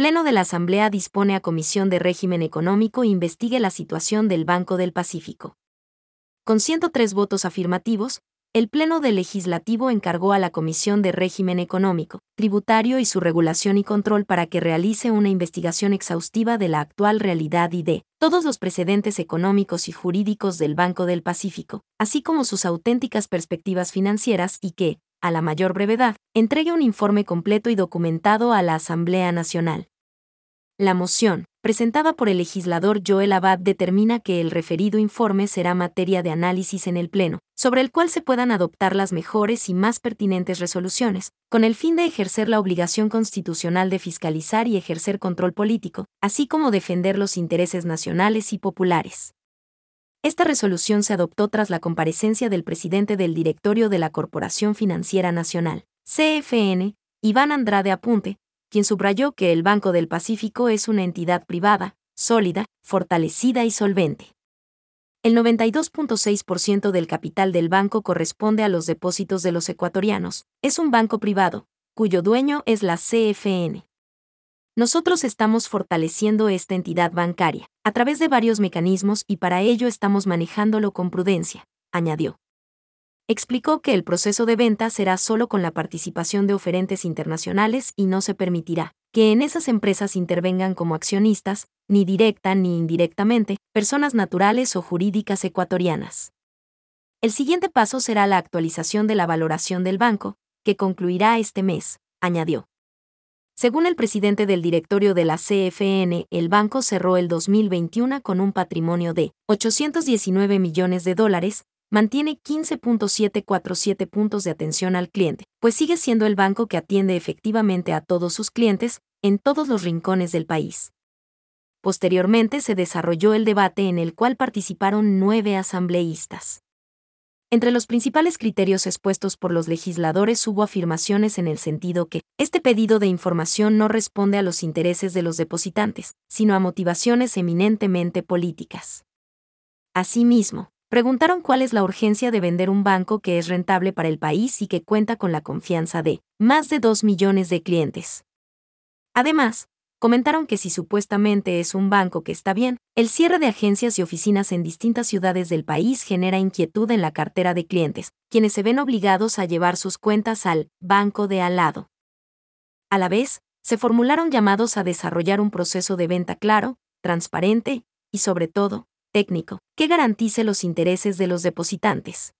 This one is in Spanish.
Pleno de la Asamblea dispone a Comisión de Régimen Económico investigue la situación del Banco del Pacífico. Con 103 votos afirmativos, el Pleno del Legislativo encargó a la Comisión de Régimen Económico, Tributario y su Regulación y Control para que realice una investigación exhaustiva de la actual realidad y de todos los precedentes económicos y jurídicos del Banco del Pacífico, así como sus auténticas perspectivas financieras y que, a la mayor brevedad, entregue un informe completo y documentado a la Asamblea Nacional. La moción, presentada por el legislador Joel Abad, determina que el referido informe será materia de análisis en el Pleno, sobre el cual se puedan adoptar las mejores y más pertinentes resoluciones, con el fin de ejercer la obligación constitucional de fiscalizar y ejercer control político, así como defender los intereses nacionales y populares. Esta resolución se adoptó tras la comparecencia del presidente del directorio de la Corporación Financiera Nacional, CFN, Iván Andrade Apunte, quien subrayó que el Banco del Pacífico es una entidad privada, sólida, fortalecida y solvente. El 92.6% del capital del banco corresponde a los depósitos de los ecuatorianos. Es un banco privado, cuyo dueño es la CFN. Nosotros estamos fortaleciendo esta entidad bancaria, a través de varios mecanismos y para ello estamos manejándolo con prudencia, añadió explicó que el proceso de venta será solo con la participación de oferentes internacionales y no se permitirá que en esas empresas intervengan como accionistas, ni directa ni indirectamente, personas naturales o jurídicas ecuatorianas. El siguiente paso será la actualización de la valoración del banco, que concluirá este mes, añadió. Según el presidente del directorio de la CFN, el banco cerró el 2021 con un patrimonio de 819 millones de dólares, mantiene 15.747 puntos de atención al cliente, pues sigue siendo el banco que atiende efectivamente a todos sus clientes, en todos los rincones del país. Posteriormente se desarrolló el debate en el cual participaron nueve asambleístas. Entre los principales criterios expuestos por los legisladores hubo afirmaciones en el sentido que este pedido de información no responde a los intereses de los depositantes, sino a motivaciones eminentemente políticas. Asimismo, preguntaron cuál es la urgencia de vender un banco que es rentable para el país y que cuenta con la confianza de más de 2 millones de clientes. Además, comentaron que si supuestamente es un banco que está bien, el cierre de agencias y oficinas en distintas ciudades del país genera inquietud en la cartera de clientes, quienes se ven obligados a llevar sus cuentas al banco de al lado. A la vez, se formularon llamados a desarrollar un proceso de venta claro, transparente y, sobre todo, técnico, que garantice los intereses de los depositantes.